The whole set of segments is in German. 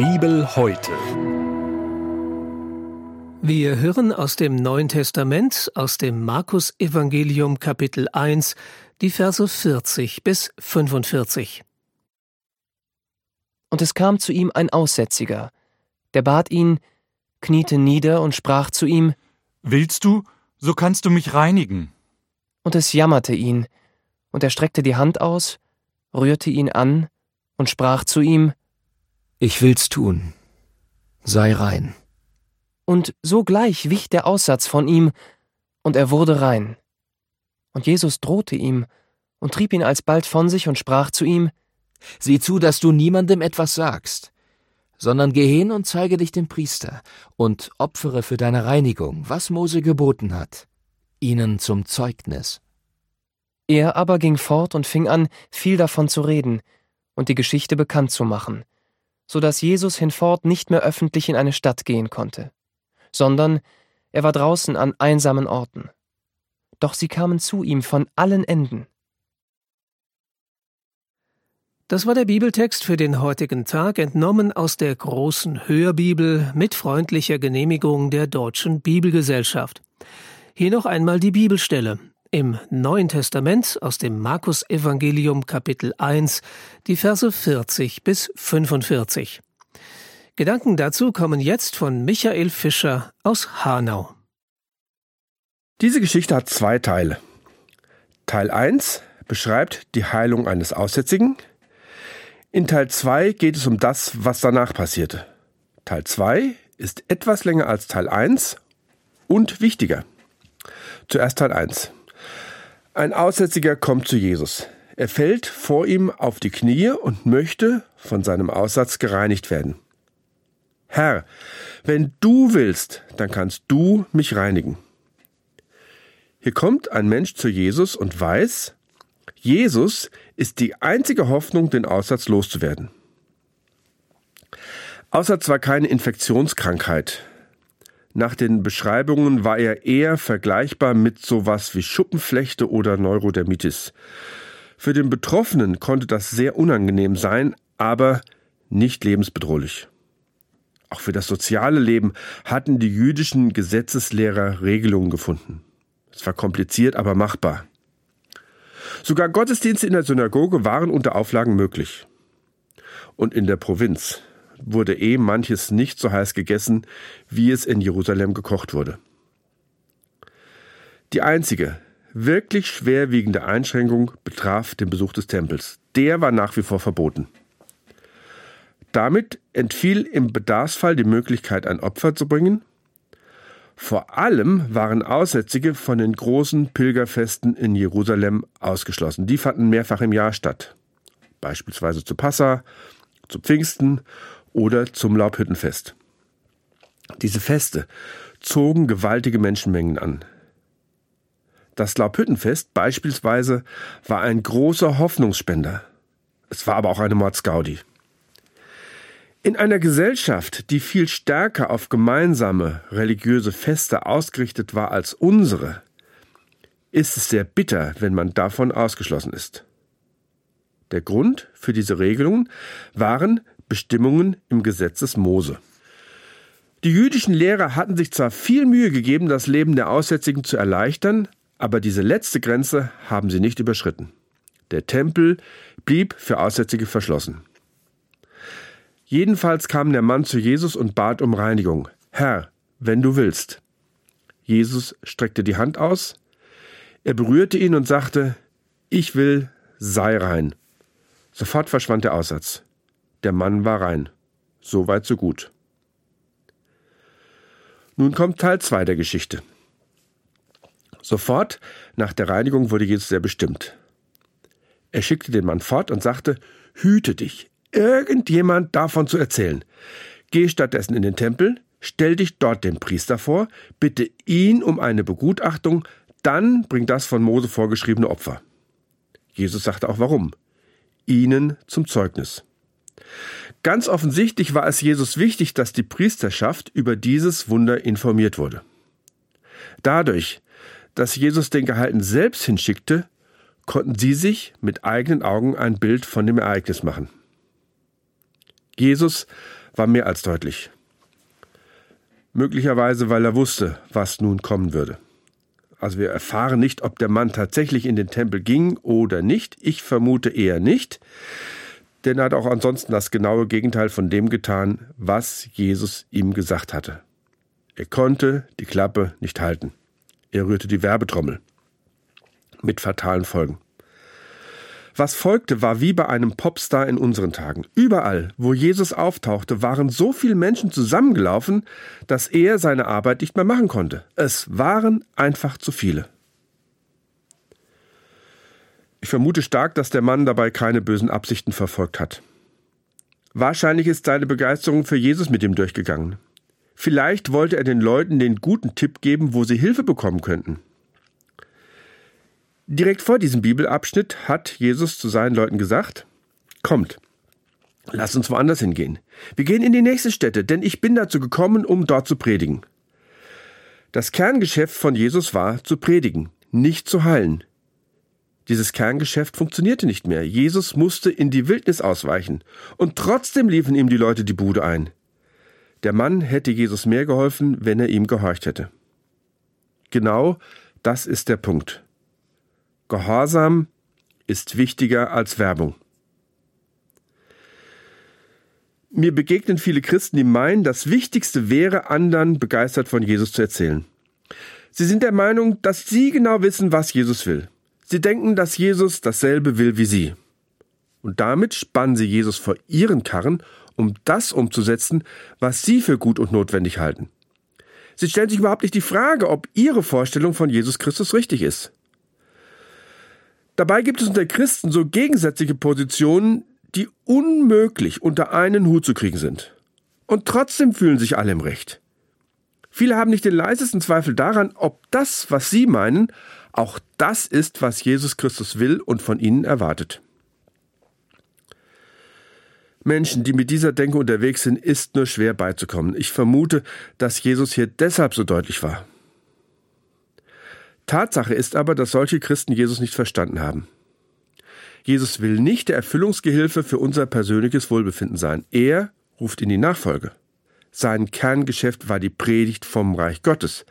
Bibel heute. Wir hören aus dem Neuen Testament, aus dem Markus Evangelium Kapitel 1, die Verse 40 bis 45. Und es kam zu ihm ein Aussätziger, der bat ihn, kniete nieder und sprach zu ihm, Willst du, so kannst du mich reinigen. Und es jammerte ihn, und er streckte die Hand aus, rührte ihn an und sprach zu ihm, Ich will's tun, sei rein. Und sogleich wich der Aussatz von ihm, und er wurde rein. Und Jesus drohte ihm und trieb ihn alsbald von sich und sprach zu ihm, Sieh zu, dass du niemandem etwas sagst, sondern geh hin und zeige dich dem Priester und opfere für deine Reinigung, was Mose geboten hat, ihnen zum Zeugnis. Er aber ging fort und fing an, viel davon zu reden und die Geschichte bekannt zu machen, so dass Jesus hinfort nicht mehr öffentlich in eine Stadt gehen konnte, sondern er war draußen an einsamen Orten. Doch sie kamen zu ihm von allen Enden. Das war der Bibeltext für den heutigen Tag, entnommen aus der großen Hörbibel mit freundlicher Genehmigung der Deutschen Bibelgesellschaft. Hier noch einmal die Bibelstelle. Im Neuen Testament aus dem Markus Evangelium Kapitel 1, die Verse 40 bis 45. Gedanken dazu kommen jetzt von Michael Fischer aus Hanau. Diese Geschichte hat zwei Teile. Teil 1 beschreibt die Heilung eines Aussätzigen. In Teil 2 geht es um das, was danach passierte. Teil 2 ist etwas länger als Teil 1 und wichtiger. Zuerst Teil 1. Ein Aussätziger kommt zu Jesus. Er fällt vor ihm auf die Knie und möchte von seinem Aussatz gereinigt werden. Herr, wenn du willst, dann kannst du mich reinigen. Hier kommt ein Mensch zu Jesus und weiß, Jesus ist die einzige Hoffnung, den Aussatz loszuwerden. Aussatz war keine Infektionskrankheit. Nach den Beschreibungen war er eher vergleichbar mit sowas wie Schuppenflechte oder Neurodermitis. Für den Betroffenen konnte das sehr unangenehm sein, aber nicht lebensbedrohlich. Auch für das soziale Leben hatten die jüdischen Gesetzeslehrer Regelungen gefunden. Es war kompliziert, aber machbar. Sogar Gottesdienste in der Synagoge waren unter Auflagen möglich. Und in der Provinz wurde eh manches nicht so heiß gegessen, wie es in Jerusalem gekocht wurde. Die einzige, wirklich schwerwiegende Einschränkung betraf den Besuch des Tempels. Der war nach wie vor verboten. Damit entfiel im Bedarfsfall die Möglichkeit, ein Opfer zu bringen. Vor allem waren Aussätzige von den großen Pilgerfesten in Jerusalem ausgeschlossen. Die fanden mehrfach im Jahr statt. Beispielsweise zu Passa, zu Pfingsten oder zum Laubhüttenfest. Diese Feste zogen gewaltige Menschenmengen an. Das Laubhüttenfest beispielsweise war ein großer Hoffnungsspender. Es war aber auch eine Mordsgaudi. In einer Gesellschaft, die viel stärker auf gemeinsame religiöse Feste ausgerichtet war als unsere, ist es sehr bitter, wenn man davon ausgeschlossen ist. Der Grund für diese Regelungen waren Bestimmungen im Gesetz des Mose. Die jüdischen Lehrer hatten sich zwar viel Mühe gegeben, das Leben der Aussätzigen zu erleichtern, aber diese letzte Grenze haben sie nicht überschritten. Der Tempel blieb für Aussätzige verschlossen. Jedenfalls kam der Mann zu Jesus und bat um Reinigung. Herr, wenn du willst. Jesus streckte die Hand aus, er berührte ihn und sagte, ich will, sei rein. Sofort verschwand der Aussatz. Der Mann war rein. So weit, so gut. Nun kommt Teil 2 der Geschichte. Sofort nach der Reinigung wurde Jesus sehr bestimmt. Er schickte den Mann fort und sagte, hüte dich, irgendjemand davon zu erzählen. Geh stattdessen in den Tempel, stell dich dort dem Priester vor, bitte ihn um eine Begutachtung, dann bring das von Mose vorgeschriebene Opfer. Jesus sagte auch warum. Ihnen zum Zeugnis. Ganz offensichtlich war es Jesus wichtig, dass die Priesterschaft über dieses Wunder informiert wurde. Dadurch, dass Jesus den Gehalten selbst hinschickte, konnten sie sich mit eigenen Augen ein Bild von dem Ereignis machen. Jesus war mehr als deutlich. Möglicherweise, weil er wusste, was nun kommen würde. Also wir erfahren nicht, ob der Mann tatsächlich in den Tempel ging oder nicht. Ich vermute eher nicht, denn er hat auch ansonsten das genaue Gegenteil von dem getan, was Jesus ihm gesagt hatte. Er konnte die Klappe nicht halten. Er rührte die Werbetrommel. Mit fatalen Folgen. Was folgte, war wie bei einem Popstar in unseren Tagen. Überall, wo Jesus auftauchte, waren so viele Menschen zusammengelaufen, dass er seine Arbeit nicht mehr machen konnte. Es waren einfach zu viele. Ich vermute stark, dass der Mann dabei keine bösen Absichten verfolgt hat. Wahrscheinlich ist seine Begeisterung für Jesus mit ihm durchgegangen. Vielleicht wollte er den Leuten den guten Tipp geben, wo sie Hilfe bekommen könnten. Direkt vor diesem Bibelabschnitt hat Jesus zu seinen Leuten gesagt, Kommt, lasst uns woanders hingehen. Wir gehen in die nächste Stätte, denn ich bin dazu gekommen, um dort zu predigen. Das Kerngeschäft von Jesus war zu predigen, nicht zu heilen. Dieses Kerngeschäft funktionierte nicht mehr. Jesus musste in die Wildnis ausweichen. Und trotzdem liefen ihm die Leute die Bude ein. Der Mann hätte Jesus mehr geholfen, wenn er ihm gehorcht hätte. Genau das ist der Punkt. Gehorsam ist wichtiger als Werbung. Mir begegnen viele Christen, die meinen, das Wichtigste wäre, anderen begeistert von Jesus zu erzählen. Sie sind der Meinung, dass sie genau wissen, was Jesus will. Sie denken, dass Jesus dasselbe will wie sie. Und damit spannen sie Jesus vor ihren Karren, um das umzusetzen, was sie für gut und notwendig halten. Sie stellen sich überhaupt nicht die Frage, ob ihre Vorstellung von Jesus Christus richtig ist. Dabei gibt es unter Christen so gegensätzliche Positionen, die unmöglich unter einen Hut zu kriegen sind. Und trotzdem fühlen sich alle im Recht. Viele haben nicht den leisesten Zweifel daran, ob das, was sie meinen, auch das ist, was Jesus Christus will und von ihnen erwartet. Menschen, die mit dieser Denke unterwegs sind, ist nur schwer beizukommen. Ich vermute, dass Jesus hier deshalb so deutlich war. Tatsache ist aber, dass solche Christen Jesus nicht verstanden haben. Jesus will nicht der Erfüllungsgehilfe für unser persönliches Wohlbefinden sein. Er ruft in die Nachfolge. Sein Kerngeschäft war die Predigt vom Reich Gottes,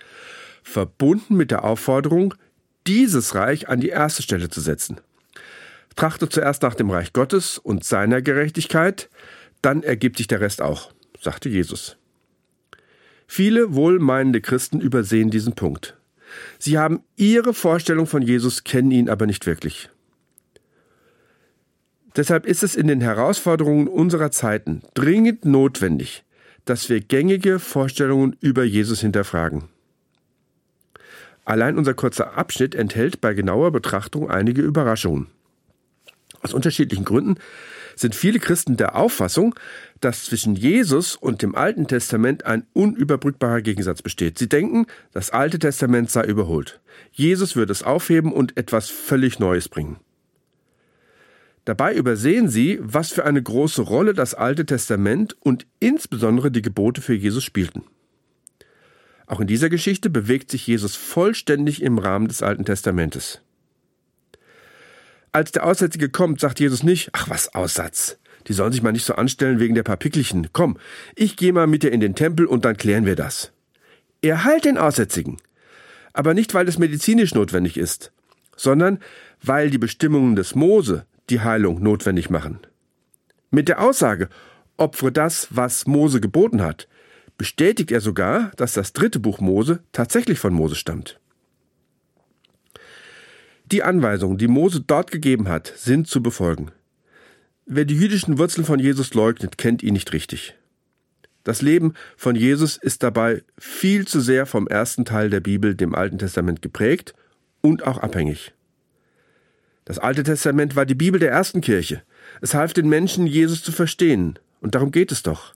verbunden mit der Aufforderung, dieses Reich an die erste Stelle zu setzen. Trachte zuerst nach dem Reich Gottes und seiner Gerechtigkeit, dann ergibt sich der Rest auch, sagte Jesus. Viele wohlmeinende Christen übersehen diesen Punkt. Sie haben ihre Vorstellung von Jesus, kennen ihn aber nicht wirklich. Deshalb ist es in den Herausforderungen unserer Zeiten dringend notwendig, dass wir gängige Vorstellungen über Jesus hinterfragen. Allein unser kurzer Abschnitt enthält bei genauer Betrachtung einige Überraschungen. Aus unterschiedlichen Gründen sind viele Christen der Auffassung, dass zwischen Jesus und dem Alten Testament ein unüberbrückbarer Gegensatz besteht. Sie denken, das Alte Testament sei überholt. Jesus würde es aufheben und etwas völlig Neues bringen. Dabei übersehen sie, was für eine große Rolle das Alte Testament und insbesondere die Gebote für Jesus spielten. Auch in dieser Geschichte bewegt sich Jesus vollständig im Rahmen des Alten Testamentes. Als der Aussätzige kommt, sagt Jesus nicht, ach was Aussatz. Die sollen sich mal nicht so anstellen wegen der paar Pickelchen. Komm, ich gehe mal mit dir in den Tempel und dann klären wir das. Er heilt den Aussätzigen. Aber nicht, weil es medizinisch notwendig ist, sondern weil die Bestimmungen des Mose die Heilung notwendig machen. Mit der Aussage, opfere das, was Mose geboten hat, bestätigt er sogar, dass das dritte Buch Mose tatsächlich von Mose stammt. Die Anweisungen, die Mose dort gegeben hat, sind zu befolgen. Wer die jüdischen Wurzeln von Jesus leugnet, kennt ihn nicht richtig. Das Leben von Jesus ist dabei viel zu sehr vom ersten Teil der Bibel, dem Alten Testament, geprägt und auch abhängig. Das Alte Testament war die Bibel der ersten Kirche. Es half den Menschen, Jesus zu verstehen. Und darum geht es doch.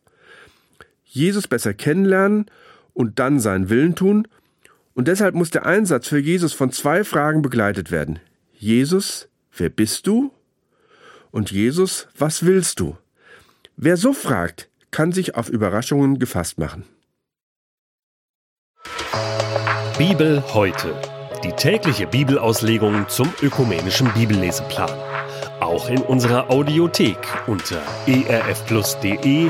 Jesus besser kennenlernen und dann seinen Willen tun und deshalb muss der Einsatz für Jesus von zwei Fragen begleitet werden. Jesus, wer bist du? Und Jesus, was willst du? Wer so fragt, kann sich auf Überraschungen gefasst machen. Bibel heute. Die tägliche Bibelauslegung zum ökumenischen Bibelleseplan. Auch in unserer Audiothek unter erfplus.de